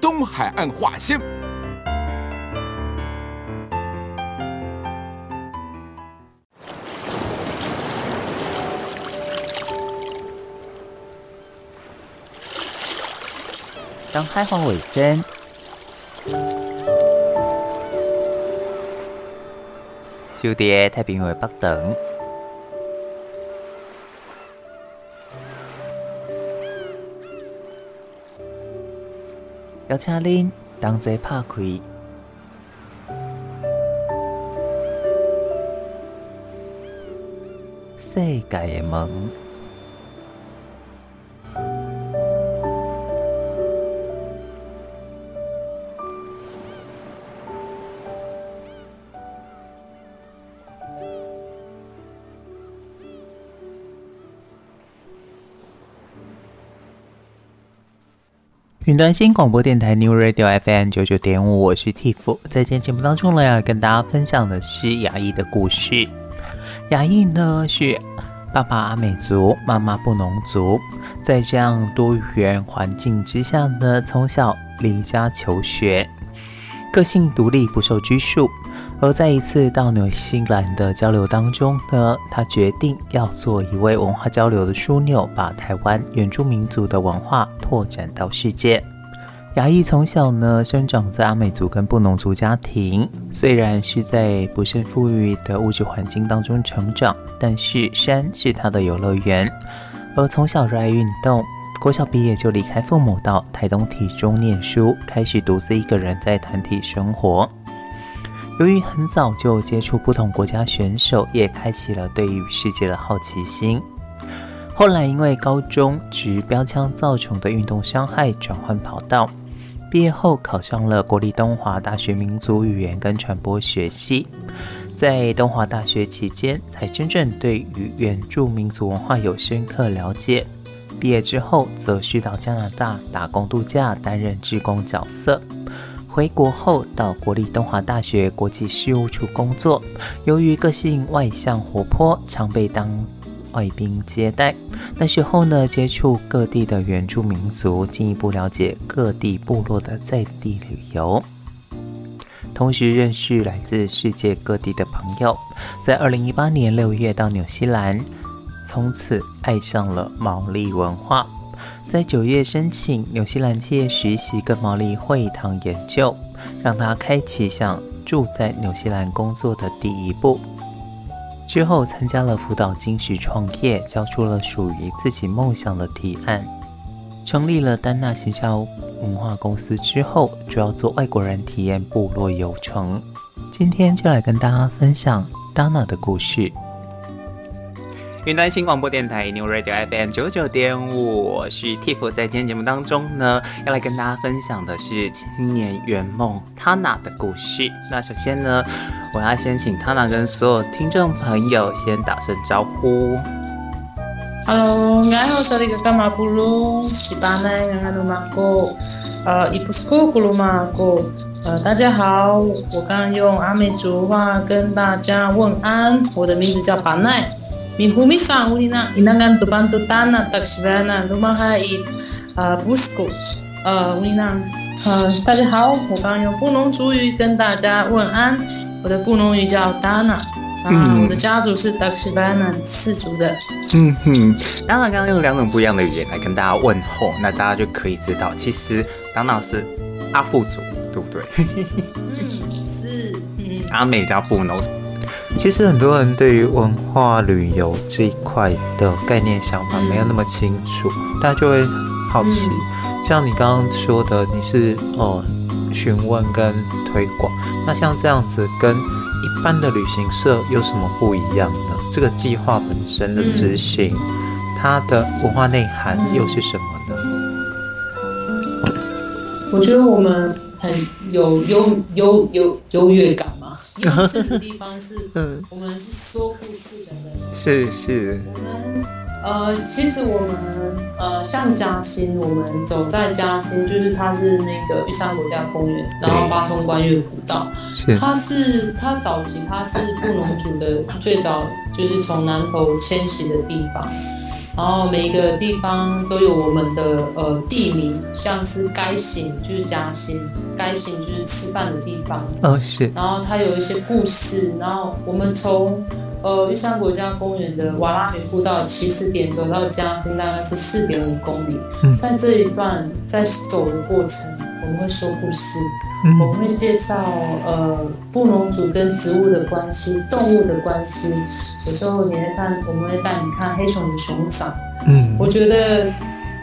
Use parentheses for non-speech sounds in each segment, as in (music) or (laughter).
东海岸话先。东海岸话先。小弟太平洋北等，邀请恁同齐拍开世界的门。云端新广播电台 New Radio FM 九九点五，我是 Tiff，在今天节目当中呢，要跟大家分享的是牙医的故事。牙医呢是爸爸阿美族，妈妈布农族，在这样多元环境之下呢，从小离家求学，个性独立，不受拘束。而在一次到纽西兰的交流当中呢，他决定要做一位文化交流的枢纽，把台湾原住民族的文化拓展到世界。雅艺从小呢生长在阿美族跟布农族家庭，虽然是在不甚富裕的物质环境当中成长，但是山是他的游乐园。而从小热爱运动，国小毕业就离开父母到台东体中念书，开始独自一个人在团体生活。由于很早就接触不同国家选手，也开启了对于世界的好奇心。后来因为高中掷标枪造成的运动伤害，转换跑道。毕业后考上了国立东华大学民族语言跟传播学系。在东华大学期间，才真正对于原住民族文化有深刻了解。毕业之后，则去到加拿大打工度假，担任志工角色。回国后，到国立东华大学国际事务处工作。由于个性外向活泼，常被当外宾接待。那时候呢，接触各地的原住民族，进一步了解各地部落的在地旅游，同时认识来自世界各地的朋友。在二零一八年六月到纽西兰，从此爱上了毛利文化。在九月申请纽西兰企业实习跟毛利会堂研究，让他开启想住在纽西兰工作的第一步。之后参加了辅导金石创业，交出了属于自己梦想的提案，成立了丹娜行销文化公司之后，主要做外国人体验部落游程。今天就来跟大家分享丹娜的故事。云端新广播电台 New Radio FM 九九点五，我是 Tiff，在今天节目当中呢，要来跟大家分享的是青年圆梦 Tana 的故事。那首先呢，我要先请 Tana 跟所有听众朋友先打声招呼。Hello，你好，这里是干嘛布鲁，西巴奈亚鲁马古，呃，伊布斯库库鲁马古，呃，大家好，我刚刚用阿美族话跟大家问安，我的名字叫巴奈。米呼米桑乌里纳伊南甘杜班杜丹纳达克西维纳鲁马哈伊呃布斯库呃乌里纳呃大家好，我刚刚用布农族语跟大家问安，我的布农语叫达娜，啊，我的家族是达克西维纳氏族的。嗯哼，当然刚刚用两种不一样的语言来跟大家问候，那大家就可以知道，其实达娜是阿布族，对不对？嗯，是，嗯，阿美加布农。其实很多人对于文化旅游这一块的概念想法没有那么清楚，大家就会好奇，像你刚刚说的，你是哦询问跟推广，那像这样子跟一般的旅行社有什么不一样呢？这个计划本身的执行，它的文化内涵又是什么呢？我觉得我们很有优优优优越感嘛。优势的地方是，(laughs) 嗯，我们是说故事的人。是是。我们呃，其实我们呃，像嘉兴，我们走在嘉兴，就是它是那个玉山国家公园，然后八通关越古道。是。它是它早期它是布农族的最早就是从南头迁徙的地方。然后每一个地方都有我们的呃地名，像是该行就是嘉兴，该行就是吃饭的地方。哦，是。然后它有一些故事，然后我们从呃玉山国家公园的瓦拉米步道起始点走到嘉兴，大概是四点五公里。嗯，在这一段在走的过程，我们会说故事。我们会介绍呃布农族跟植物的关系、动物的关系。有时候你会看，我们会带你看黑熊的熊掌。嗯，我觉得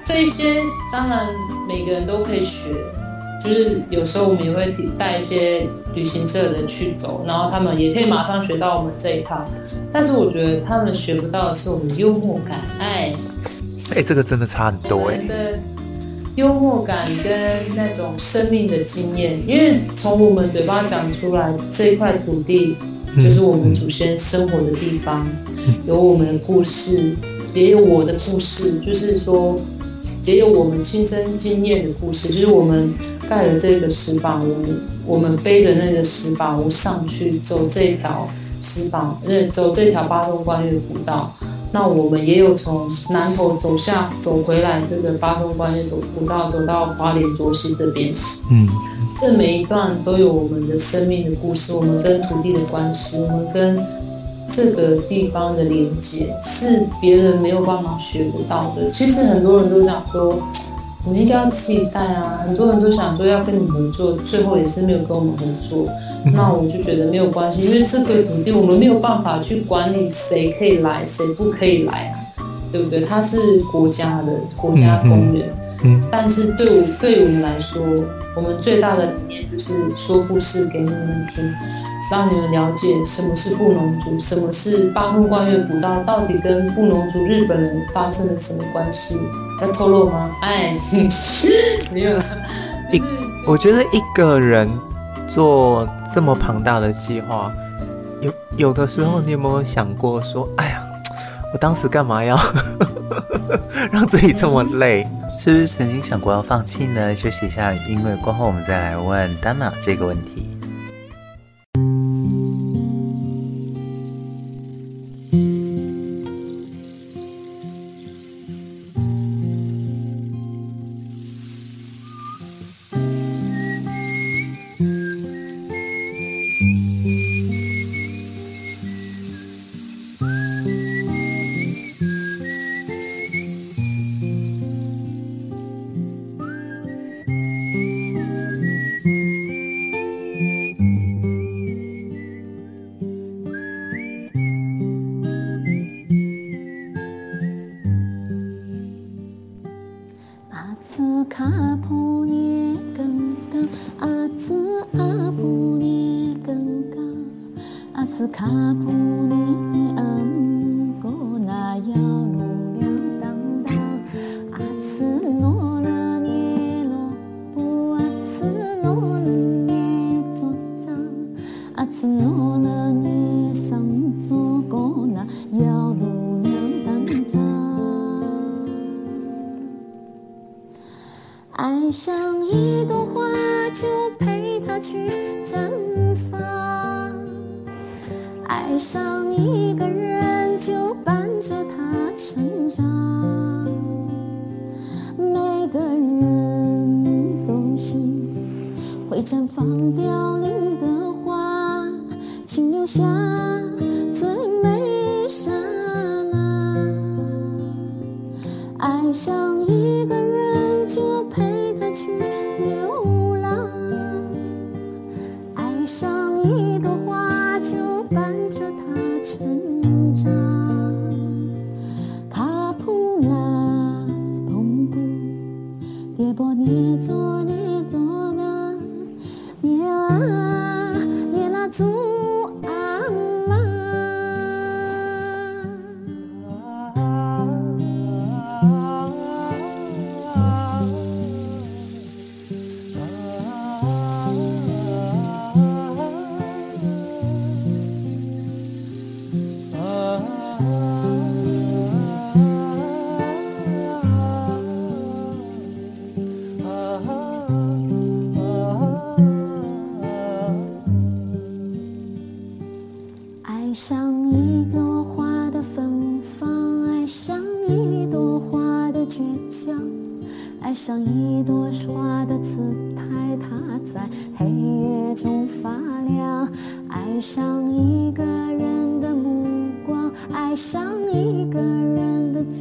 这一些当然每个人都可以学，就是有时候我们也会带一些旅行社的人去走，然后他们也可以马上学到我们这一套。但是我觉得他们学不到的是我们的幽默感。哎，哎、欸，这个真的差很多哎。对。幽默感跟那种生命的经验，因为从我们嘴巴讲出来，这一块土地就是我们祖先生活的地方，有我们的故事，也有我的故事，就是说，也有我们亲身经验的故事，就是我们盖了这个石板屋，我们背着那个石板屋上去走这条石板，呃，走这条八通关越古道。那我们也有从南头走下走回来，这个八通关越走古道走到花莲卓溪这边，嗯，这每一段都有我们的生命的故事，我们跟土地的关系，我们跟这个地方的连接，是别人没有办法学得到的。其实很多人都想说，你应该要期待啊，很多人都想说要跟你合作，最后也是没有跟我们合作。那我就觉得没有关系，因为这块土地我们没有办法去管理谁可以来，谁不可以来啊，对不对？它是国家的国家公园，嗯，但是对我对我们来说，我们最大的理念就是说故事给你们听，让你们了解什么是布农族，什么是八通关月古道，到底跟布农族日本人发生了什么关系？要透露吗？哎，(laughs) 没有了。(laughs) 一，我觉得一个人做。这么庞大的计划，有有的时候，你有没有想过说，哎呀，我当时干嘛要 (laughs) 让自己这么累？是不是曾经想过要放弃呢？休息一下，音乐过后，我们再来问丹娜这个问题。像一朵花，就陪它去绽放。爱上一个人，就伴着他成长。每个人都是会绽放凋零的花，请留下。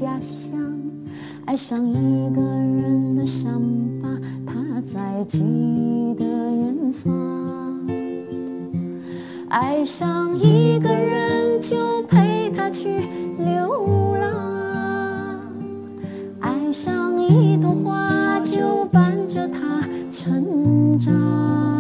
家乡，爱上一个人的伤疤，他在记忆的远方。爱上一个人就陪他去流浪，爱上一朵花就伴着他成长。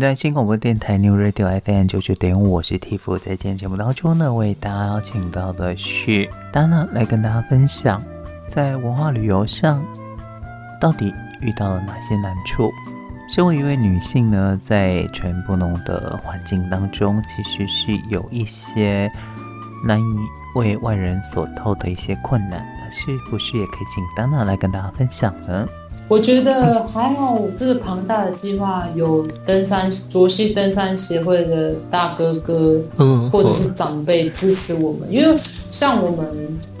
端新广播电台 New Radio FM 九九点五，我是 Tiff，在今天节目当中呢，为大家邀请到的是 Dana 来跟大家分享，在文化旅游上到底遇到了哪些难处。身为一位女性呢，在全不同的环境当中，其实是有一些难以为外人所透的一些困难，那是不是也可以请 Dana 来跟大家分享呢？我觉得还好，这个庞大的计划有登山卓西登山协会的大哥哥，嗯，或者是长辈支持我们，因为像我们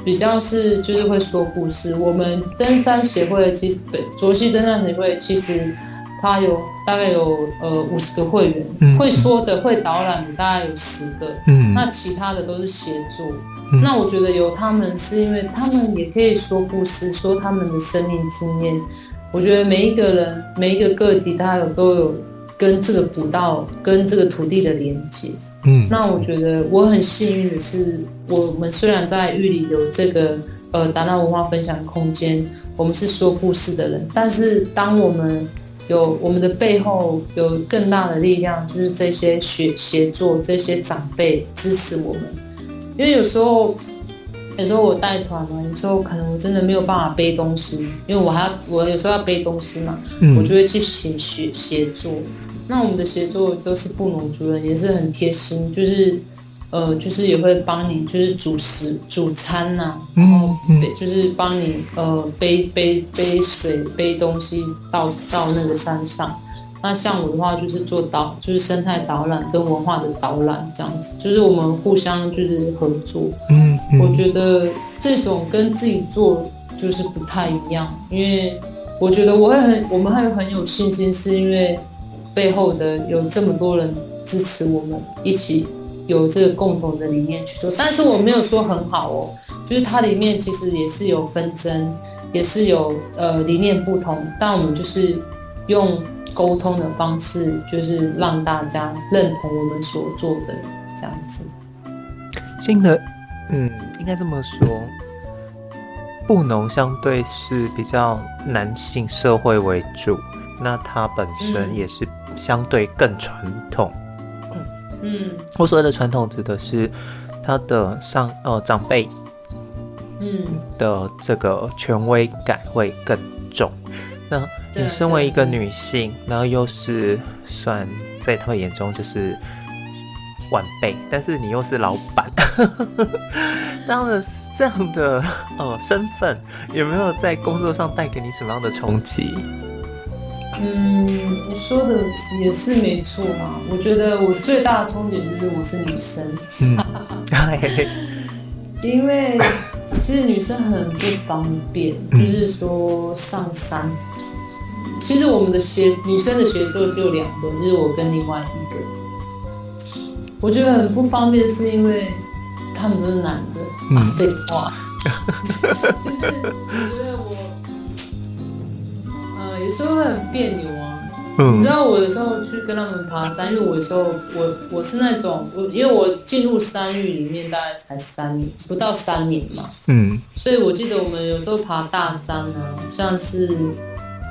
比较是就是会说故事，我们登山协会其实对卓西登山协会其实它有大概有呃五十个会员，嗯，会说的会导览的大概有十个，嗯，那其他的都是协助。嗯，那我觉得有他们是因为他们也可以说故事，说他们的生命经验。我觉得每一个人，每一个个体，他有都有跟这个古道、跟这个土地的连接。嗯，那我觉得我很幸运的是，我们虽然在玉里有这个呃达纳文化分享空间，我们是说故事的人，但是当我们有我们的背后有更大的力量，就是这些协协作这些长辈支持我们，因为有时候。有时候我带团嘛，有时候可能我真的没有办法背东西，因为我还要我有时候要背东西嘛，嗯、我就会去写写协作。那我们的协作都是布农族人，也是很贴心，就是呃，就是也会帮你就是主食主餐呐、啊，然后背就是帮你呃背背背水背东西到到那个山上。那像我的话，就是做导，就是生态导览跟文化的导览这样子，就是我们互相就是合作。嗯，我觉得这种跟自己做就是不太一样，因为我觉得我会很，我们会很有信心，是因为背后的有这么多人支持我们，一起有这个共同的理念去做。但是我没有说很好哦，就是它里面其实也是有纷争，也是有呃理念不同，但我们就是用。沟通的方式就是让大家认同我们所做的这样子。新的，嗯，应该这么说，布农相对是比较男性社会为主，那它本身也是相对更传统。嗯，我所谓的传统指的是他的上呃长辈，嗯。的这个权威感会更重。那你身为一个女性，然后又是算在他们眼中就是晚辈，但是你又是老板，(laughs) 这样的这样的呃身份，有没有在工作上带给你什么样的冲击？嗯，你说的也是没错嘛。我觉得我最大的冲击就是我是女生，嗯、(laughs) (laughs) 因为其实女生很不方便，嗯、就是说上山。其实我们的协女生的协作只有两个，就是我跟另外一个。我觉得很不方便，是因为他们都是男的，嗯，废话，(laughs) 就是我觉得我，呃，有时候会很别扭啊。嗯，你知道我有时候去跟他们爬山，因为我有时候我我是那种，我因为我进入山域里面大概才三年，不到三年嘛，嗯，所以我记得我们有时候爬大山呢，像是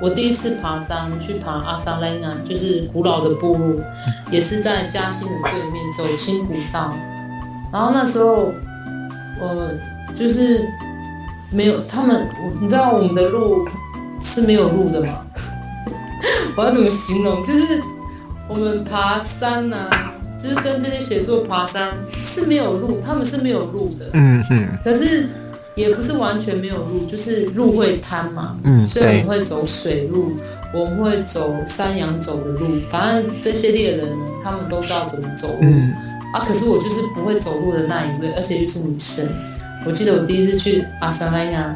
我第一次爬山去爬阿萨莱纳，就是古老的部落，也是在嘉兴的对面走青古道，然后那时候我就是没有他们，你知道我们的路是没有路的吗？(laughs) 我要怎么形容？就是我们爬山啊，就是跟这些写作爬山是没有路，他们是没有路的。嗯嗯。可是也不是完全没有路，就是路会瘫嘛。嗯。所以我们会走水路，我们会走山羊走的路。反正这些猎人他们都知道怎么走路。嗯。啊，可是我就是不会走路的那一位，而且又是女生。我记得我第一次去阿萨莱亚，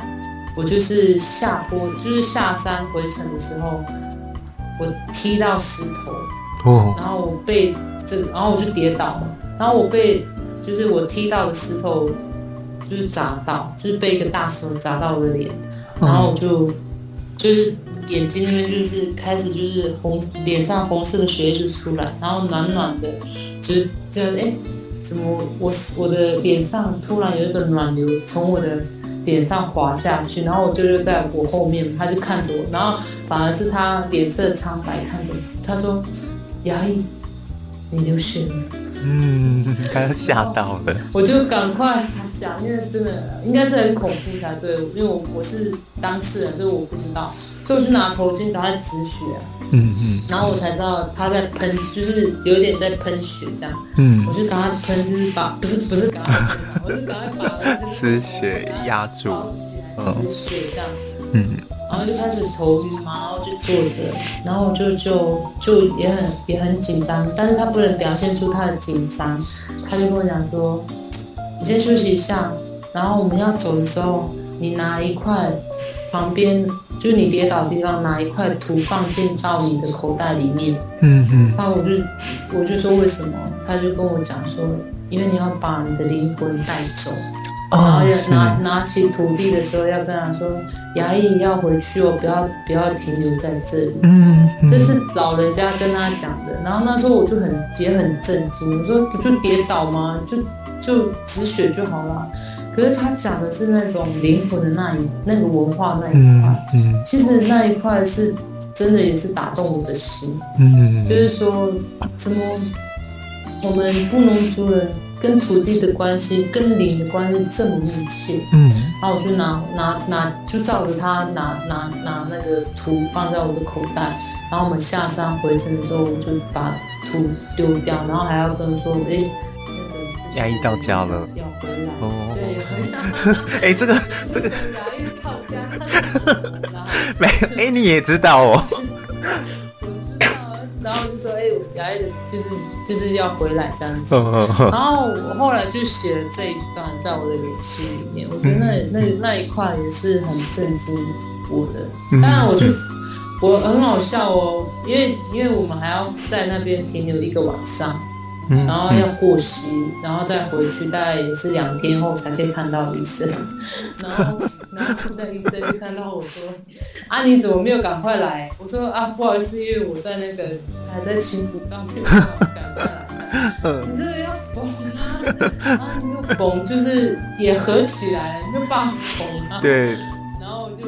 我就是下坡，就是下山回程的时候。我踢到石头，哦，然后我被这个，然后我就跌倒了，然后我被就是我踢到的石头就是砸到，就是被一个大石头砸到我的脸，然后我就就是眼睛那边就是开始就是红，脸上红色的血液就出来，然后暖暖的，就是就哎，怎么我我的脸上突然有一个暖流从我的。脸上滑下去，然后我舅舅在我后面，他就看着我，然后反而是他脸色苍白看着我，他说：“牙医，你流血了。”嗯，他吓到了，我就赶快想，因为真的应该是很恐怖才对，因为我我是当事人，所以我不知道，所以我就拿头巾给他止血，嗯嗯，然后我才知道他在喷，就是有点在喷血这样，嗯，我就赶快喷，就是把不是不是赶快喷，我是赶快把止血压住，止血这样，嗯。然后就开始头晕嘛，然后就坐着，然后就就就也很也很紧张，但是他不能表现出他的紧张，他就跟我讲说，你先休息一下，然后我们要走的时候，你拿一块旁边就是你跌倒的地方拿一块土放进到你的口袋里面，嗯嗯，然后我就我就说为什么，他就跟我讲说，因为你要把你的灵魂带走。然后要拿拿起土地的时候，要跟他说：“衙役要回去哦，不要不要停留在这里。嗯”嗯，这是老人家跟他讲的。然后那时候我就很也很震惊，我说：“不就跌倒吗？就就止血就好了。”可是他讲的是那种灵魂的那一那个文化那一块。嗯，嗯其实那一块是真的也是打动我的心。嗯，就是说怎么我们布农族人。跟土地的关系，跟灵的关系这么密切，嗯，然后我就拿拿拿，就照着他拿拿拿那个土放在我的口袋，然后我们下山回程之后，我就把土丢掉，然后还要跟他说，哎，那个牙医到家了，要回来，哦，对 (laughs) (laughs) 哎，这个 (laughs) 这个压抑到家，没有，哎，你也知道哦。然后就说：“哎，我牙医的就是就是要回来这样子。”然后我后来就写了这一段在我的脸书里面。我觉得那那那一块也是很震惊我的。当然，我就我很好笑哦，因为因为我们还要在那边停留一个晚上。然后要过膝，然后再回去，大概也是两天后才可以看到医生。(laughs) 然后，然后那医生就看到我说：“啊，你怎么没有赶快来？”我说：“啊，不好意思，因为我在那个还在青古道没有赶下来。你这个要缝啊，然后你就缝，就是也合起来了，你就帮缝啊。”对。然后就。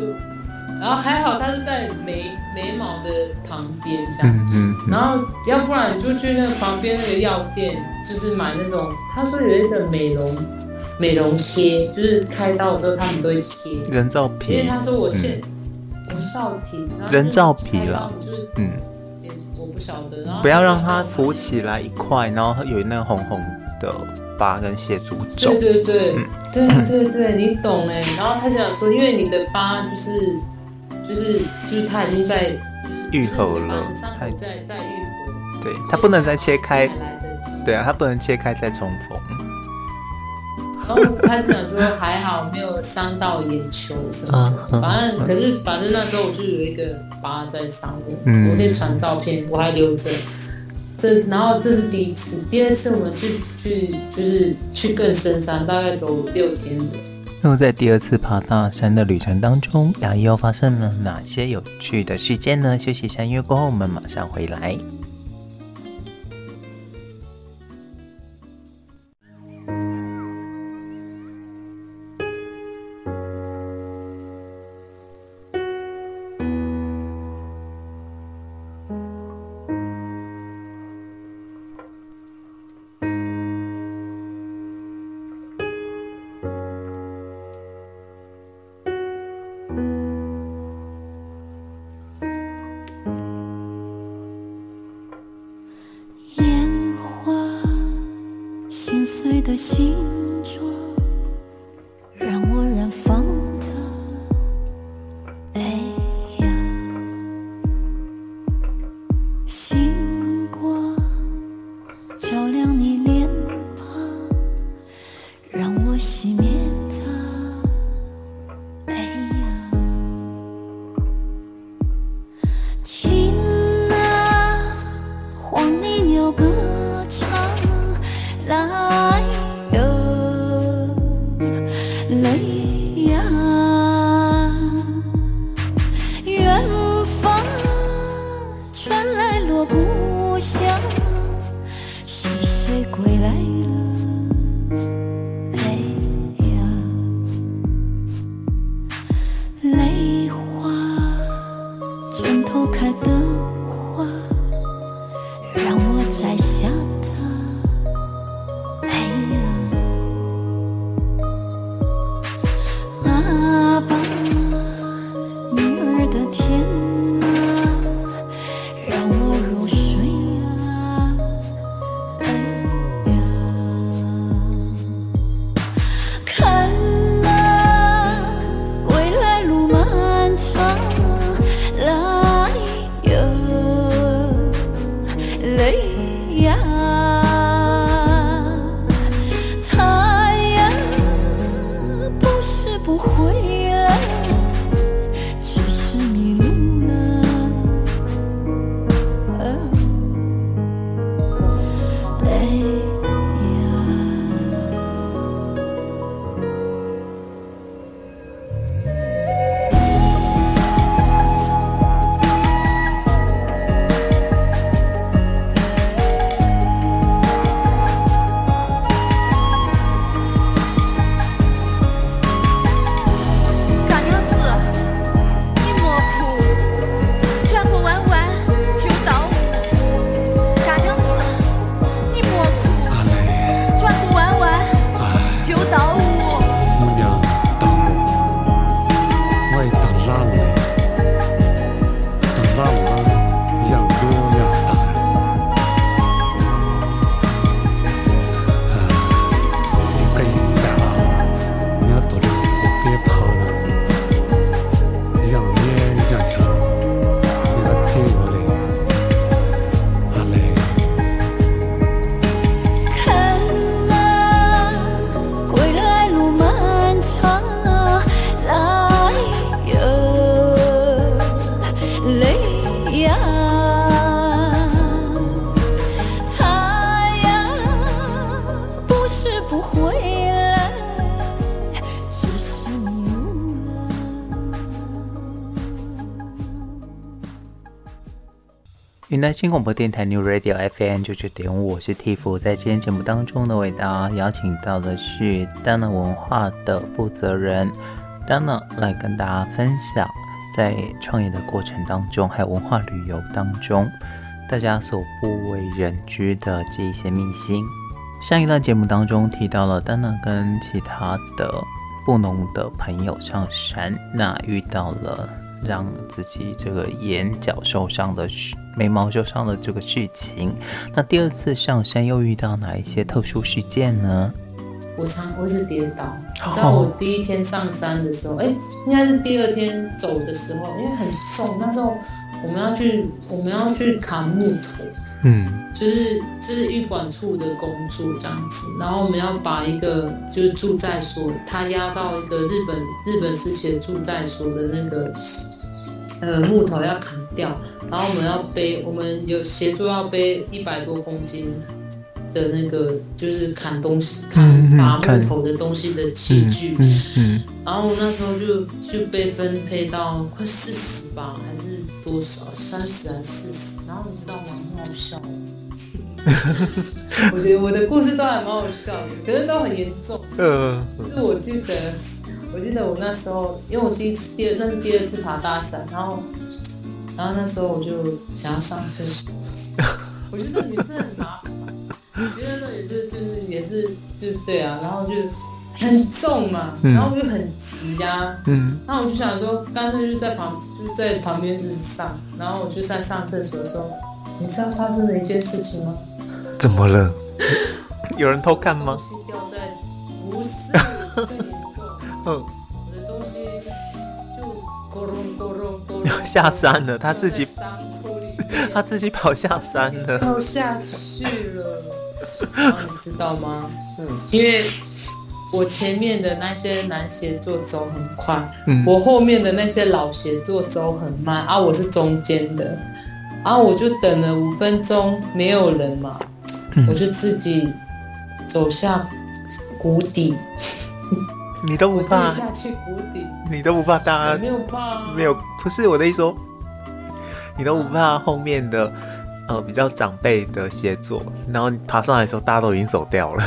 然后还好，他是在眉眉毛的旁边这样，嗯嗯嗯、然后要不然你就去那个旁边那个药店，就是买那种，他说有一个美容美容贴，就是开刀的时候他们都会贴。人造皮，因为他说我现、嗯、人造皮，人造皮了，就是嗯，我不晓得，然后不要让它浮起来一块，然后有那个红红的疤跟血肿肿，对对对、嗯、对对对，你懂哎，然后他就想说，因为你的疤就是。就是就是他已经在愈合了，他在在愈合，对他不能再切开，对啊，他不能切开再重缝。然后他就想说还好没有伤到眼球什么的，反正可是反正那时候我就有一个疤在上面，我可以传照片，我还留着。这然后这是第一次，第二次我们去去就是去更深山，大概走六天。那那么在第二次爬大山的旅程当中，雅一又发生了哪些有趣的事件呢？休息一下音乐过后，我们马上回来。在新广播电台 New Radio FM 九九点五，我是 Tiff。在今天节目当中呢，为大家邀请到的是 Dana 文化的负责人 Dana 来跟大家分享，在创业的过程当中，还有文化旅游当中，大家所不为人知的这一些秘辛。上一段节目当中提到了 Dana 跟其他的布农的朋友上山，那遇到了让自己这个眼角受伤的事。眉毛就上了这个事情，那第二次上山又遇到哪一些特殊事件呢？我常会是跌倒，你知道我第一天上山的时候，哎、oh. 欸，应该是第二天走的时候，因为很重，那时候我们要去我们要去砍木头，嗯，就是就是玉管处的工作这样子，然后我们要把一个就是住在所，他押到一个日本日本时期的住在所的那个。呃木头要砍掉，然后我们要背，我们有协助要背一百多公斤的那个就是砍东西、砍伐木头的东西的器具。嗯嗯。然后我那时候就就被分配到快四十吧，还是多少？三十还是四十？然后你知道吗？很好笑。(laughs) 我觉得我的故事都还蛮好笑的，可是都很严重。嗯，就是我记得，我记得我那时候，因为我第一次、第二那是第二次爬大山，然后，然后那时候我就想要上厕所。(laughs) 我觉得女生很麻烦，觉得那也是就是也是就是对啊，然后就很重嘛，然后又很急呀、啊，嗯，然后我就想说，干脆就在旁就在旁边就是上，然后我就在上厕所的时候，你知道发生了一件事情吗？(laughs) 怎么了？有人偷看吗？东西掉在，不是更严重。(laughs) 嗯，下山了，他自己 (laughs) 他自己跑下山了，跑下去了。然后你知道吗？嗯，因为我前面的那些男协作走很快，嗯，我后面的那些老协作走很慢，啊，我是中间的，然后我就等了五分钟，没有人嘛。我就自己走下谷底，你都不怕？下去谷底，你都不怕？大家没有怕、啊，没有，不是我的意思说，你都不怕后面的呃比较长辈的协作，然后你爬上来的时候，大家都已经走掉了。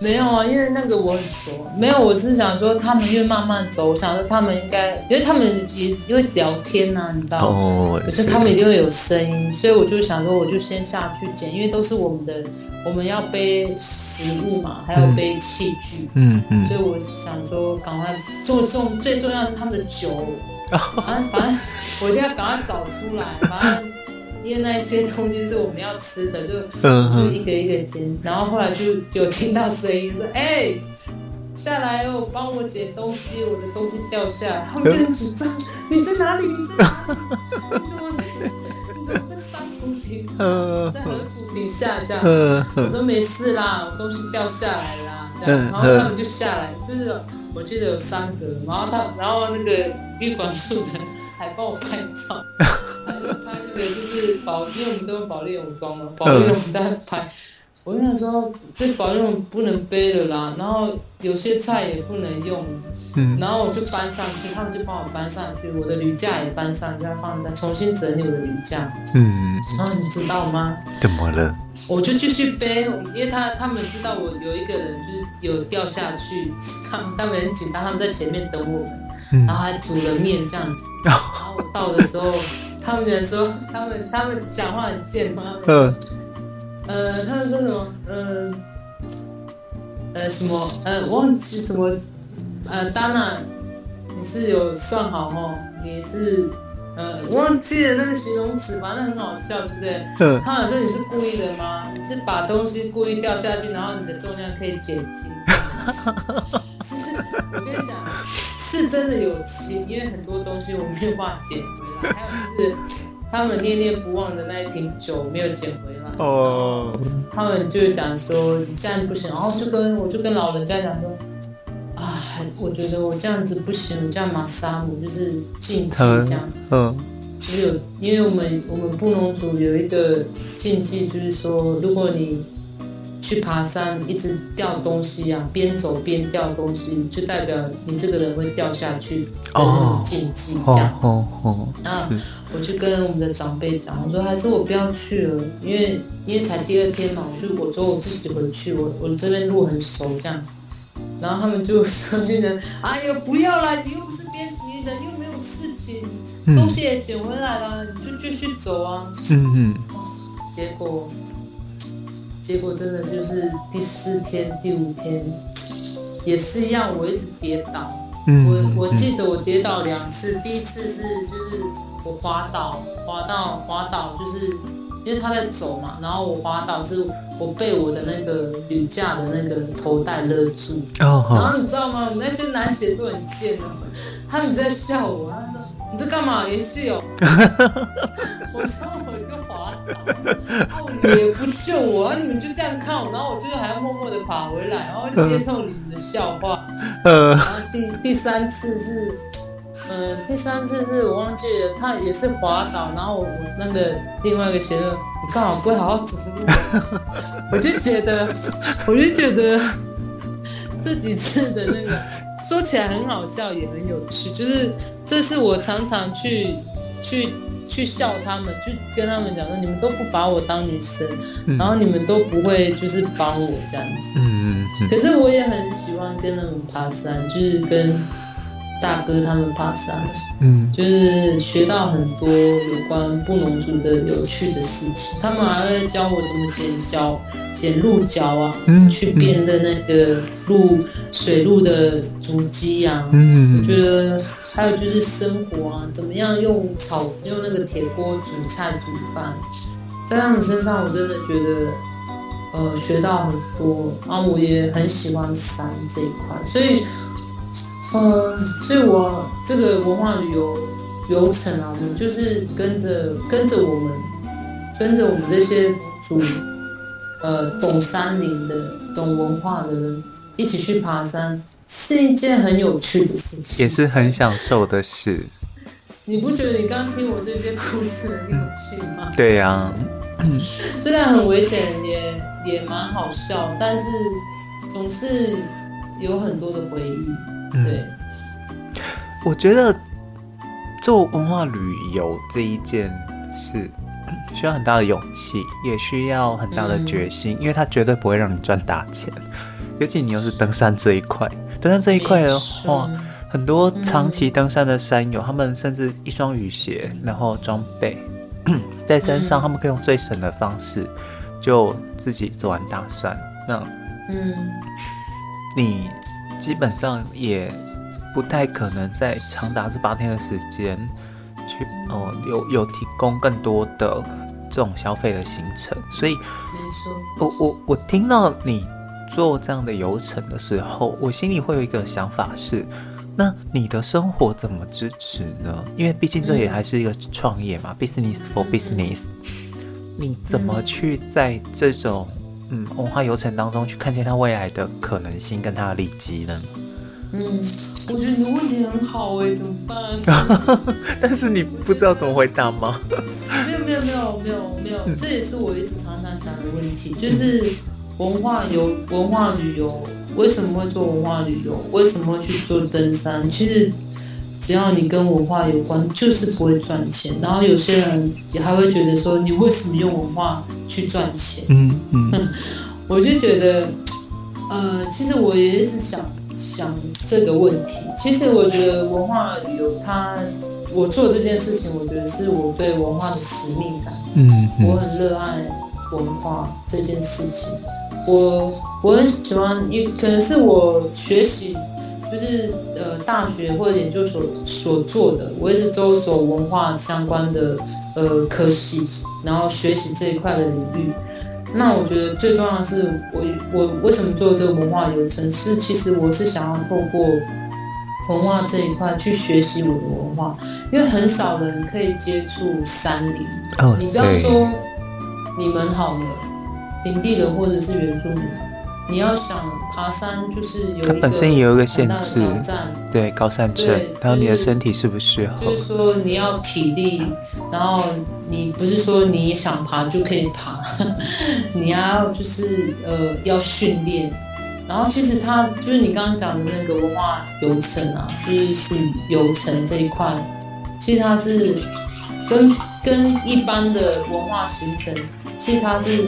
没有啊，因为那个我很熟。没有，我是想说他们因为慢慢走，我想说他们应该，因为他们也因为聊天呐、啊，你知道吗？哦。可是 (laughs) 他们一定会有声音，所以我就想说，我就先下去捡，因为都是我们的，我们要背食物嘛，还要背器具。嗯嗯。所以我想说，赶快重重最重要是他们的酒，(laughs) 反正反正 (laughs) 我一定要赶快找出来，反正。因为那些东西是我们要吃的，就就一个一个煎，然后后来就有听到声音说：“哎、欸，下来哦，帮我捡东西，我的东西掉下来。”他们就很紧张：“你在哪里？你在哪里？你怎么在？你怎么在山谷里？在河谷底下这样？”我说：“没事啦，我东西掉下来啦。”这样，然后他们就下来，就是我记得有三个，然后他，然后那个玉管处的还帮我拍照。拍这个就是保，因为我们都有保丽龙装嘛，保丽龙在拍。我就想说，这保丽龙不能背了啦，然后有些菜也不能用，嗯，然后我就搬上去，他们就帮我搬上去，我的铝架也搬上去，要放在重新整理我的铝架，嗯，然后你知道吗？怎么了？我就继续背，因为他他们知道我有一个人就是有掉下去，他们他们很紧张，他们在前面等我们，然后还煮了面这样子，(laughs) 然后我到的时候。他们人说，他们他们讲话很贱吗？嗯，呃，他们说什么？嗯，呃，什么？呃，忘记什么？呃，Dana，你是有算好哦？你是呃，忘记了那个形容词，反正很好笑，对不对？嗯。他们说你是故意的吗？你是把东西故意掉下去，然后你的重量可以减轻？(laughs) 是，我跟你讲，是真的有轻，因为很多东西我没有办法捡回来。还有就是，他们念念不忘的那一瓶酒没有捡回来。哦。他们就想说你这样不行，然后就跟我就跟老人家讲说，啊，我觉得我这样子不行，我这样马杀我就是禁忌这样。嗯。就是有，因为我们我们布农族有一个禁忌，就是说如果你。去爬山，一直掉东西啊，边走边掉东西，就代表你这个人会掉下去的那种禁忌，这样。哦哦。那我就跟我们的长辈讲，我说还是我不要去了，因为因为才第二天嘛，我就我说我自己回去，我我这边路很熟，这样。然后他们就说就人，哎呀不要啦，你又不是边，你人又没有事情，东西也捡回来了，你就继续走啊。嗯嗯。结果。结果真的就是第四天、第五天，也是一样，我一直跌倒。嗯、我我记得我跌倒两次，第一次是就是我滑倒，滑到滑倒，就是因为他在走嘛，然后我滑倒是我被我的那个铝架的那个头带勒住。哦、然后你知道吗？我那些男鞋都很贱哦，他们在笑我。你在干嘛？演戏哦！(laughs) 我说我就滑倒，然后你也不救我，你们就这样看我，然后我就还要默默的爬回来，然后接受你们的笑话。(laughs) 呃，然后第第三次是嗯、呃，第三次是我忘记了，他也是滑倒，然后我我那个另外一个学生，你刚好不会好好走路，(laughs) 我就觉得，我就觉得这几次的那个说起来很好笑，也很有趣，就是这是我常常去去。去笑他们，就跟他们讲说，你们都不把我当女生，嗯、然后你们都不会就是帮我这样子。嗯嗯嗯。可是我也很喜欢跟他们爬山，就是跟大哥他们爬山，嗯，就是学到很多有关布农族的有趣的事情。他们还会教我怎么剪脚、剪鹿角啊，嗯，去辨认那个鹿水鹿的足迹啊，嗯，我觉得。还有就是生活啊，怎么样用炒用那个铁锅煮菜煮饭，在他们身上我真的觉得，呃，学到很多。然后我也很喜欢山这一块，所以，呃，所以我这个文化旅游流程啊，我们就是跟着跟着我们跟着我们这些主呃懂山林的、懂文化的人一起去爬山。是一件很有趣的事情，也是很享受的事。你不觉得你刚刚听我这些故事很有趣吗？对呀、啊，虽然很危险，也也蛮好笑，但是总是有很多的回忆。对，嗯、我觉得做文化旅游这一件事需要很大的勇气，也需要很大的决心，嗯、因为它绝对不会让你赚大钱，尤其你又是登山这一块。登山这一块的话，很多长期登山的山友，嗯、他们甚至一双雨鞋，然后装备，(clears throat) 在山上他们可以用最省的方式，就自己走完大山。那，嗯，你基本上也不太可能在长达这八天的时间去哦、呃，有有提供更多的这种消费的行程，所以，我我我听到你。做这样的游程的时候，我心里会有一个想法是：那你的生活怎么支持呢？因为毕竟这也还是一个创业嘛，嗯，business for business。你怎么去在这种嗯文化游程当中去看见他未来的可能性跟他的利基呢？嗯，我觉得你的问题很好哎，怎么办？(laughs) 但是你不知道怎么回答吗？没有没有没有没有没有，这也是我一直常常想的问题，就是。文化游、文化旅游，为什么会做文化旅游？为什么会去做登山？其实只要你跟文化有关，就是不会赚钱。然后有些人也还会觉得说，你为什么用文化去赚钱？嗯嗯，我就觉得，呃，其实我也一直想想这个问题。其实我觉得文化旅游，它我做这件事情，我觉得是我对文化的使命感。嗯，我很热爱文化这件事情。我我很喜欢，也可能是我学习，就是呃大学或者研究所所做的，我也是都走文化相关的呃科系，然后学习这一块的领域。那我觉得最重要的是我，我我为什么做这个文化游程？是其实我是想要透过文化这一块去学习我的文化，因为很少人可以接触山林。哦，你不要说你们好了。平地人或者是原住民，你要想爬山，就是有一个它本身也有一个限制，对高山症，然后你的身体适不适合？就是说你要体力，然后你不是说你想爬就可以爬，(laughs) 你要就是呃要训练，然后其实它就是你刚刚讲的那个文化游程啊，就是是游程这一块，其实它是跟跟一般的文化行程，其实它是。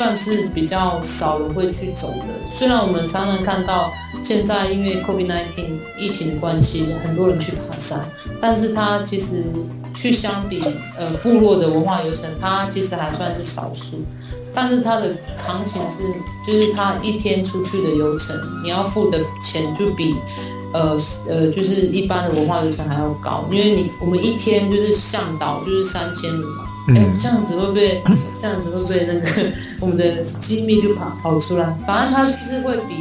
算是比较少人会去走的。虽然我们常常看到现在因为 COVID-19 疫情的关系，很多人去爬山，但是它其实去相比呃部落的文化游程，它其实还算是少数。但是它的行情是，就是它一天出去的游程，你要付的钱就比呃呃就是一般的文化游程还要高，因为你我们一天就是向导就是三千五嘛。哎、欸，这样子会不会？这样子会不会那个我们的机密就跑跑出来？反正它就是会比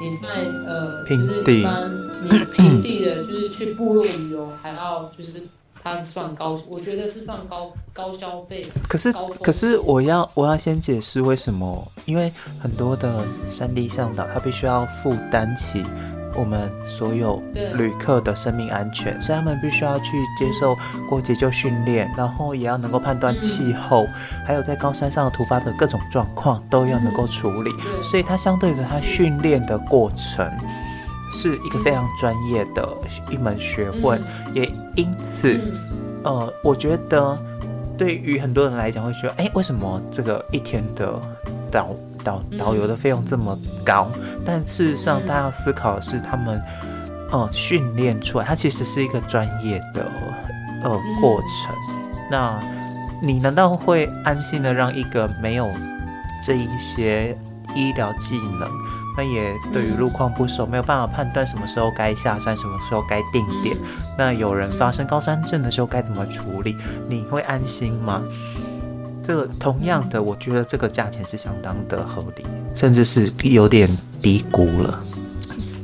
你在呃，就是一般你平地的，就是去部落旅游还要就是它是算高，我觉得是算高高消费。可是可是我要我要先解释为什么，因为很多的山地向导他必须要负担起我们所有旅客的生命安全，所以他们必须要去接受过急救训练，然后也要能够判断气候，嗯、还有在高山上突发的各种状况都要能够处理。嗯、所以它相对的它训练的过程。是一个非常专业的一门学问，嗯、也因此，嗯、呃，我觉得对于很多人来讲会觉得，哎，为什么这个一天的导导导游的费用这么高？嗯、但事实上，大家要思考的是，他们呃训练出来，它其实是一个专业的呃过程。嗯、那你难道会安心的让一个没有这一些医疗技能？那也对于路况不熟，没有办法判断什么时候该下山，什么时候该定点。那有人发生高山症的时候该怎么处理？你会安心吗？这个同样的，我觉得这个价钱是相当的合理，甚至是有点低估了。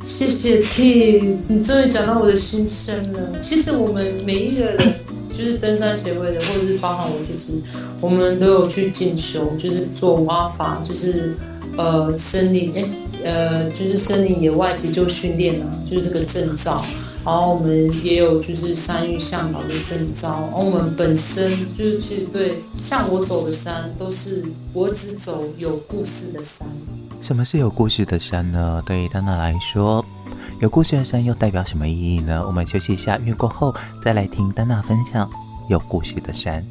谢谢 T，你终于讲到我的心声了。其实我们每一个人，就是登山协会的，或者是包含我自己，我们都有去进修，就是做蛙法，就是呃森林。呃，就是森林野外急救训练啊，就是这个证照。然后我们也有就是山域向导的证照。而我们本身就是其实对，像我走的山都是我只走有故事的山。什么是有故事的山呢？对于丹娜来说，有故事的山又代表什么意义呢？我们休息一下，月过后再来听丹娜分享有故事的山。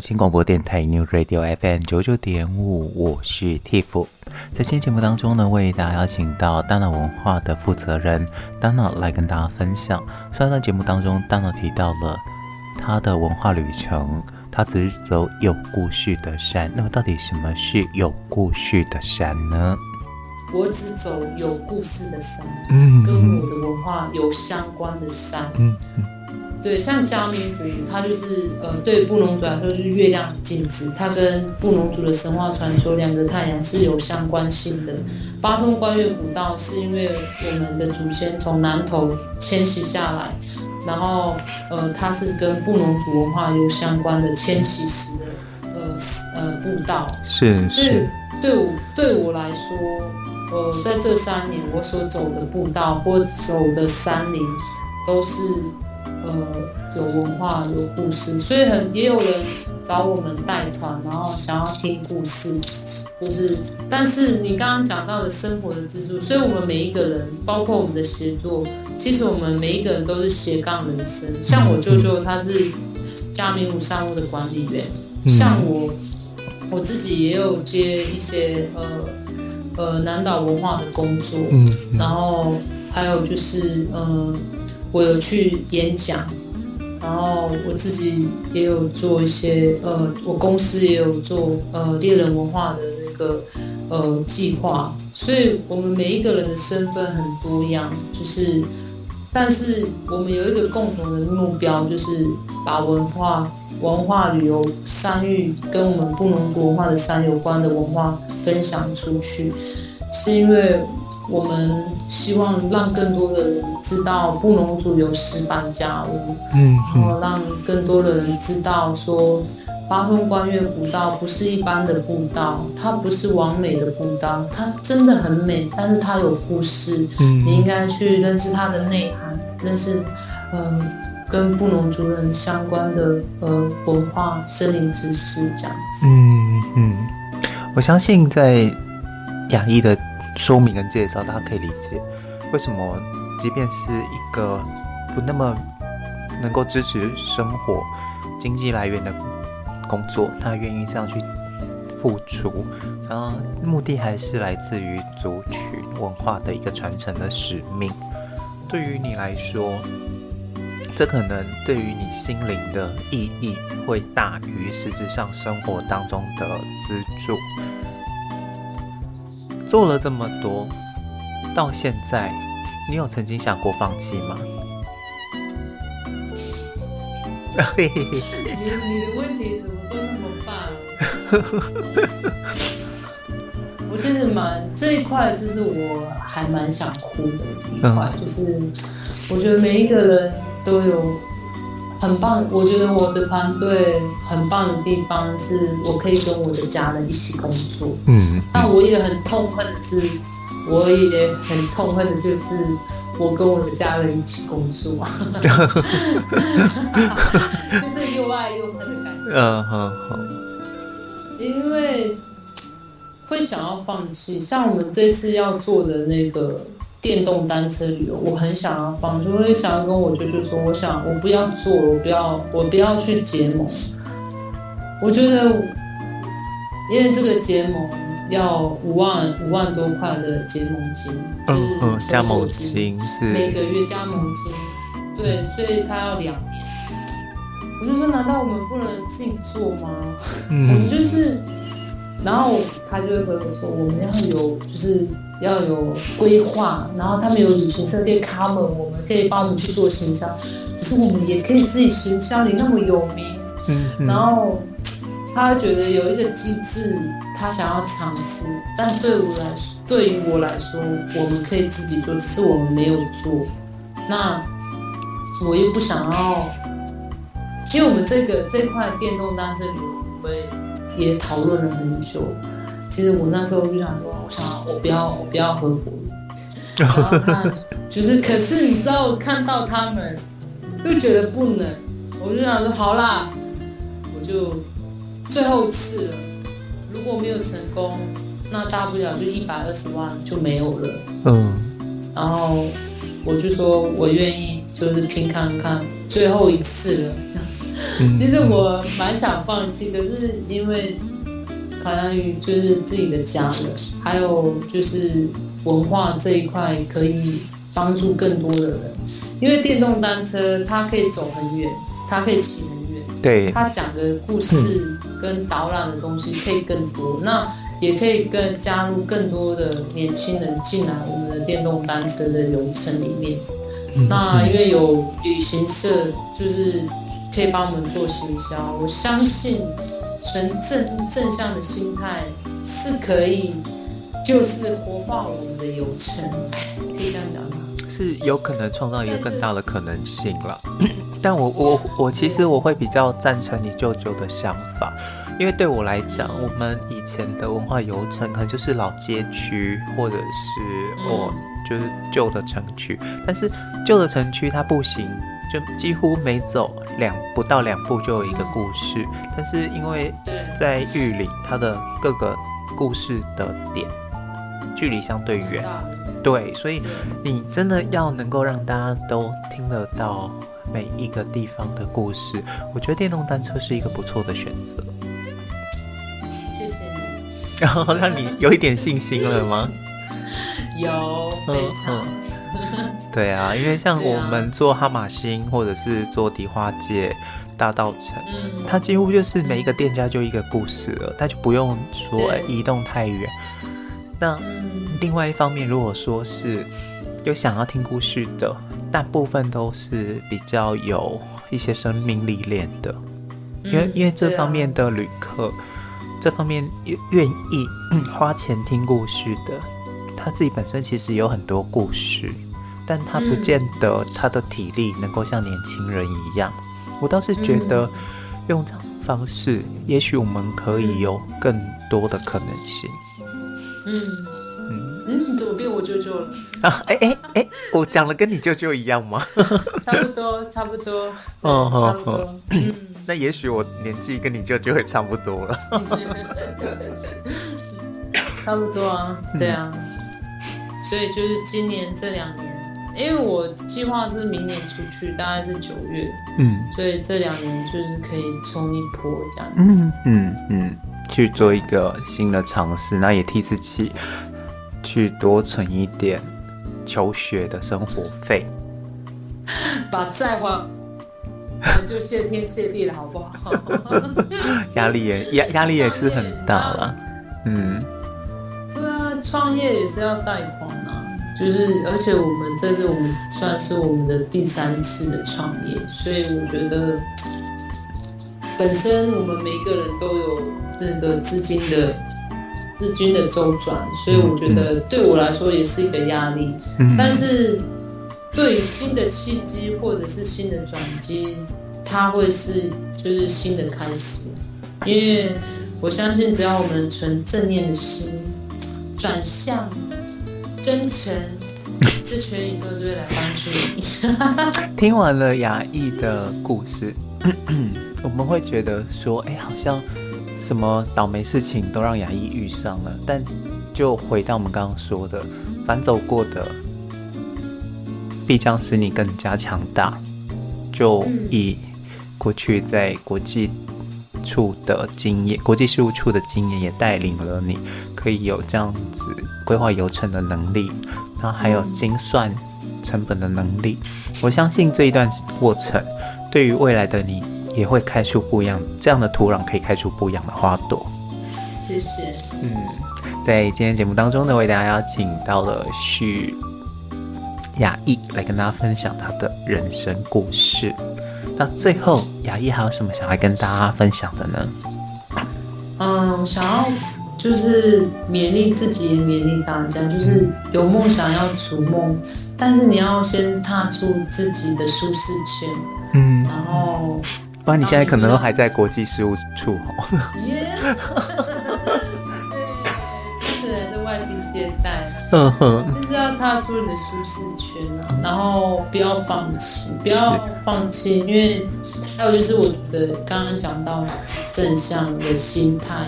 新广播电台 New Radio FM 九九点五，我是 Tiff。在今天节目当中呢，为大家邀请到大脑文化的负责人 Dana 来跟大家分享。上段节目当中，Dana 提到了他的文化旅程，他只走有故事的山。那么，到底什么是有故事的山呢？我只走有故事的山，嗯，跟我的文化有相关的山，嗯嗯。对，像嘉明湖，它就是呃，对布农族来说是月亮的镜子，它跟布农族的神话传说两个太阳是有相关性的。八通关越古道是因为我们的祖先从南投迁徙下来，然后呃，它是跟布农族文化有相关的迁徙时的呃呃步道。是是。所以对我对我来说，呃，在这三年我所走的步道或走的山林都是。呃，有文化，有故事，所以很也有人找我们带团，然后想要听故事，就是，但是你刚刚讲到的生活的支柱，所以我们每一个人，包括我们的协作，其实我们每一个人都是斜杠人生。像我舅舅，他是嘉明湖商务的管理员，像我，我自己也有接一些呃呃南岛文化的工作，然后还有就是嗯。呃我有去演讲，然后我自己也有做一些，呃，我公司也有做，呃，猎人文化的那个，呃，计划。所以，我们每一个人的身份很多样，就是，但是我们有一个共同的目标，就是把文化、文化旅游、山域跟我们布农族文化的山有关的文化分享出去，是因为。我们希望让更多的人知道布农族有石板家屋，嗯，然后让更多的人知道说，八通关越古道不是一般的步道，它不是完美的步道，它真的很美，但是它有故事，嗯，你应该去认识它的内涵，认识，呃，跟布农族人相关的呃文化、森林知识这样子。嗯嗯，我相信在雅裔的。说明跟介绍，大家可以理解为什么，即便是一个不那么能够支持生活经济来源的工作，他愿意这样去付出，然后目的还是来自于族群文化的一个传承的使命。对于你来说，这可能对于你心灵的意义会大于实质上生活当中的资助。做了这么多，到现在，你有曾经想过放弃吗？你你的问题怎么都那么棒？我其实蛮这一块，就是我还蛮想哭的这一块，就是我觉得每一个人都有。很棒，我觉得我的团队很棒的地方是我可以跟我的家人一起工作。嗯，但我也很痛恨的是，我也很痛恨的就是我跟我的家人一起工作，(laughs) 就是又爱又恨的感觉。嗯，好好。因为会想要放弃，像我们这次要做的那个。电动单车旅游，我很想要放，就会想要跟我舅舅说，我想我不要做，我不要，我不要去结盟。我觉得，因为这个结盟要五万五万多块的结盟金，就是加盟金是每个月加盟金，对，所以他要两年。我就说，难道我们不能自己做吗？嗯，我们就是，然后他就会回我说，我们要有就是。要有规划，然后他们有旅行社可以 cover，我们可以帮你去做行销。可是我们也可以自己行销，你那么有名，嗯，嗯，然后他觉得有一个机制，他想要尝试，但对我来说，对于我来说，我们可以自己做，只是我们没有做。那我又不想要，因为我们这个这块电动单车旅游，我们也讨论了很久。其实我那时候就想说，我想我不要，我不要合伙。然后他就是，可是你知道，我看到他们又觉得不能，我就想说，好啦，我就最后一次了。如果没有成功，那大不了就一百二十万就没有了。嗯。然后我就说我愿意，就是拼看看最后一次了，这样。其实我蛮想放弃，可是因为考量于就是自己的家人，还有就是文化这一块可以帮助更多的人。因为电动单车它可以走很远，它可以骑很远，对，它讲的故事跟导览的东西可以更多。那也可以更加入更多的年轻人进来我们的电动单车的流程里面。那因为有旅行社，就是可以帮我们做行销。我相信纯正正向的心态是可以，就是活化我们的游程，可以这样讲吗？是有可能创造一个更大的可能性了。(clears throat) 但我我我其实我会比较赞成你舅舅的想法。因为对我来讲，我们以前的文化游程可能就是老街区，或者是哦，就是旧的城区。但是旧的城区它不行就几乎每走两不到两步就有一个故事。但是因为在玉林，它的各个故事的点距离相对远，对，所以你真的要能够让大家都听得到每一个地方的故事，我觉得电动单车是一个不错的选择。谢谢然后 (laughs) 让你有一点信心了吗？(laughs) 有，非常。(laughs) 对啊，因为像我们做哈马星，或者是做迪化街、大道城，它几乎就是每一个店家就一个故事了，它就不用说移动太远。那另外一方面，如果说是有想要听故事的，大部分都是比较有一些生命历练的，因为因为这方面的旅客。这方面愿意 (clears throat) 花钱听故事的，他自己本身其实有很多故事，但他不见得他的体力能够像年轻人一样。我倒是觉得用这种方式，也许我们可以有更多的可能性。嗯嗯嗯，怎么变我舅舅了？啊，哎哎哎，我讲的跟你舅舅一样吗？(laughs) 差不多，差不多。嗯，差不多。(clears throat) 嗯。那也许我年纪跟你舅舅也差不多了，(laughs) 差不多啊，对啊，所以就是今年这两年，因为我计划是明年出去，大概是九月，嗯，所以这两年就是可以冲一波这样子，嗯嗯嗯，去做一个新的尝试，那也替自己去多存一点求学的生活费，(laughs) 把债还。啊、就谢天谢地了，好不好？(laughs) 压力也压压力也是很大了，嗯。创业也是要贷款啊，就是而且我们这是我们算是我们的第三次的创业，所以我觉得本身我们每一个人都有那个资金的资金的周转，所以我觉得对我来说也是一个压力，嗯、但是。对于新的契机或者是新的转机，它会是就是新的开始，因为我相信只要我们存正念的心，转向真诚，这全宇宙就会来帮助你。听完了雅意的故事，(clears throat) 我们会觉得说，哎，好像什么倒霉事情都让雅意遇上了，但就回到我们刚刚说的，反走过的。必将使你更加强大。就以过去在国际处的经验，国际事务处的经验也带领了你，可以有这样子规划流程的能力，然后还有精算成本的能力。我相信这一段过程，对于未来的你也会开出不一样，这样的土壤可以开出不一样的花朵。谢谢。嗯，在今天节目当中呢，为大家邀请到了许。雅意来跟大家分享他的人生故事。那最后，雅意还有什么想要跟大家分享的呢？嗯，想要就是勉励自己，也勉励大家，就是有梦想要逐梦，但是你要先踏出自己的舒适圈。嗯，然后，不然你现在可能都还在国际事务处哦。接待，嗯哼，就是要踏出你的舒适圈啊，然后不要放弃，不要放弃，因为还有就是我觉得刚刚讲到正向的心态，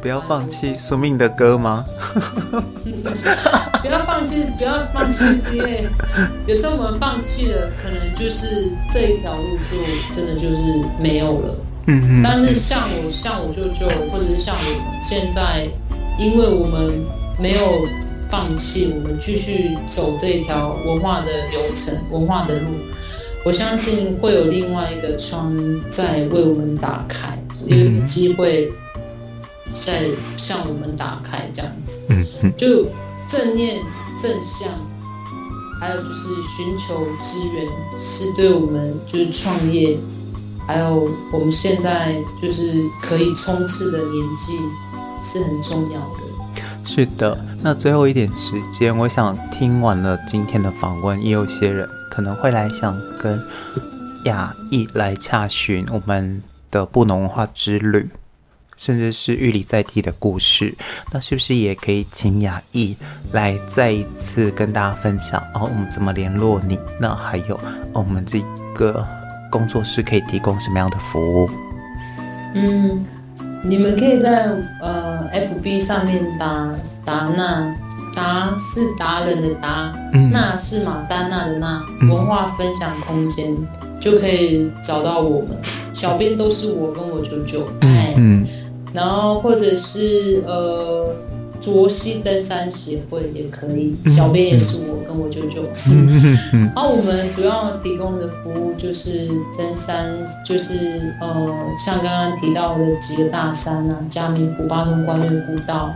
不要放弃宿命的歌吗？(laughs) 不要放弃，不要放弃，是因为有时候我们放弃了，可能就是这一条路就真的就是没有了。嗯嗯。但是像我，像我舅舅，或者是像我现在，因为我们没有放弃，我们继续走这条文化的流程、文化的路，我相信会有另外一个窗在为我们打开，有一个机会。在向我们打开这样子，嗯嗯，就正念正向，还有就是寻求资源，是对我们就是创业，还有我们现在就是可以冲刺的年纪是很重要的。是的，那最后一点时间，我想听完了今天的访问，也有些人可能会来想跟雅意来洽询我们的布农文化之旅。甚至是玉里在地的故事，那是不是也可以请雅意来再一次跟大家分享哦？我们怎么联络你？那还有，我们这个工作室可以提供什么样的服务？嗯，你们可以在呃 FB 上面打达纳，达是达人的达，娜、嗯、是马丹娜的娜，文化分享空间、嗯、就可以找到我们。小编都是我跟我舅舅，哎。嗯然后或者是呃，卓西登山协会也可以，小编也是我跟我舅舅。然后我们主要提供的服务就是登山，就是呃，像刚刚提到的几个大山啊，加明湖、八通关越古道，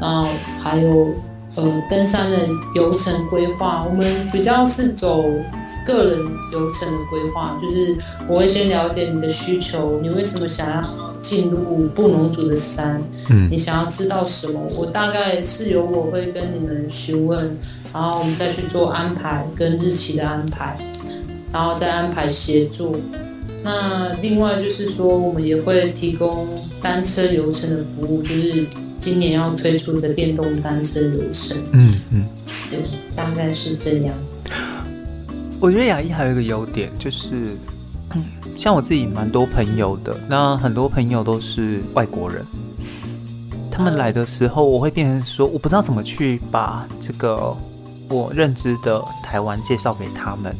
然后还有呃登山的游程规划，我们比较是走个人游程的规划，就是我会先了解你的需求，你为什么想要。进入布农族的山，嗯，你想要知道什么？我大概是由我会跟你们询问，然后我们再去做安排跟日期的安排，然后再安排协助。那另外就是说，我们也会提供单车游程的服务，就是今年要推出的电动单车游程。嗯嗯，对，大概是这样。我觉得雅一还有一个优点就是。像我自己蛮多朋友的，那很多朋友都是外国人，他们来的时候，我会变成说，我不知道怎么去把这个我认知的台湾介绍给他们，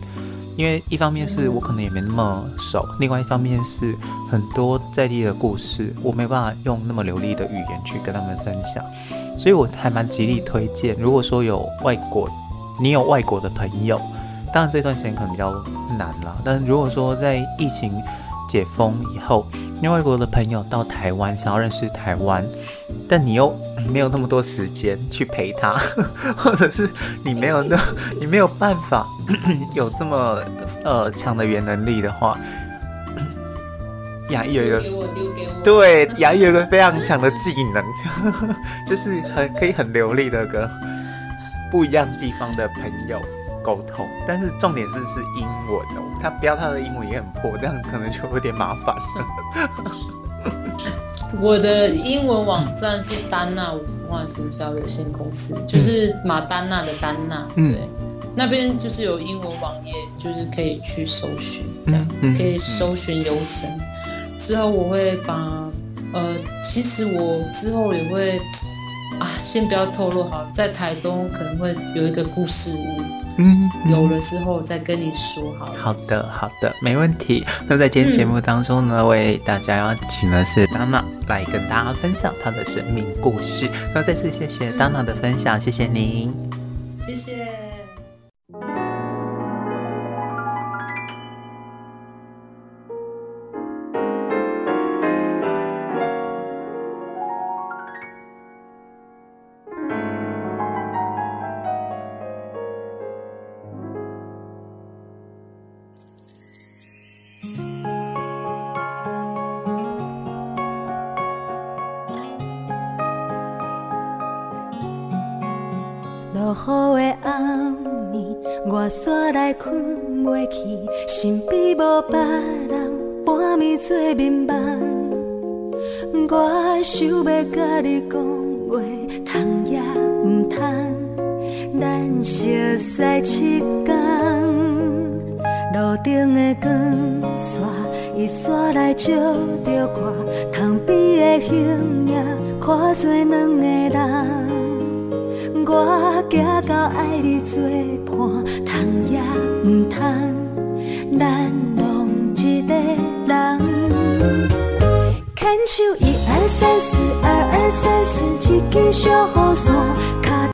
因为一方面是我可能也没那么熟，另外一方面是很多在地的故事，我没办法用那么流利的语言去跟他们分享，所以我还蛮极力推荐，如果说有外国，你有外国的朋友。当然这段时间可能比较难啦，但是如果说在疫情解封以后，因为外国的朋友到台湾想要认识台湾，但你又没有那么多时间去陪他，(laughs) 或者是你没有那，你没有办法有这么呃强的语言能力的话，雅意有一个对雅意有一个非常强的技能，(laughs) 就是很可以很流利的跟不一样地方的朋友。沟通，但是重点是是英文哦，他标他的英文也很破，这样可能就有点麻烦了。(laughs) 我的英文网站是丹娜文化行销有限公司，就是马丹娜的丹娜，对，那边就是有英文网页，就是可以去搜寻，这样可以搜寻流程。之后我会把，呃，其实我之后也会啊，先不要透露好，在台东可能会有一个故事屋。嗯，有了之后再跟你说好。好的，好的，没问题。那在今天节目当中呢，为大家邀请的是 Dana 来跟大家分享她的生命故事。那再次谢谢 Dana 的分享，谢谢您，谢谢。想要甲你讲话，通也毋通。咱熟悉七天，路顶的光线，伊煞来照着我，窗边的形影，看做两个人。我行到爱你作伴，通也毋通，咱拢一个人，牵手。二三四二二三四，一件小红衫。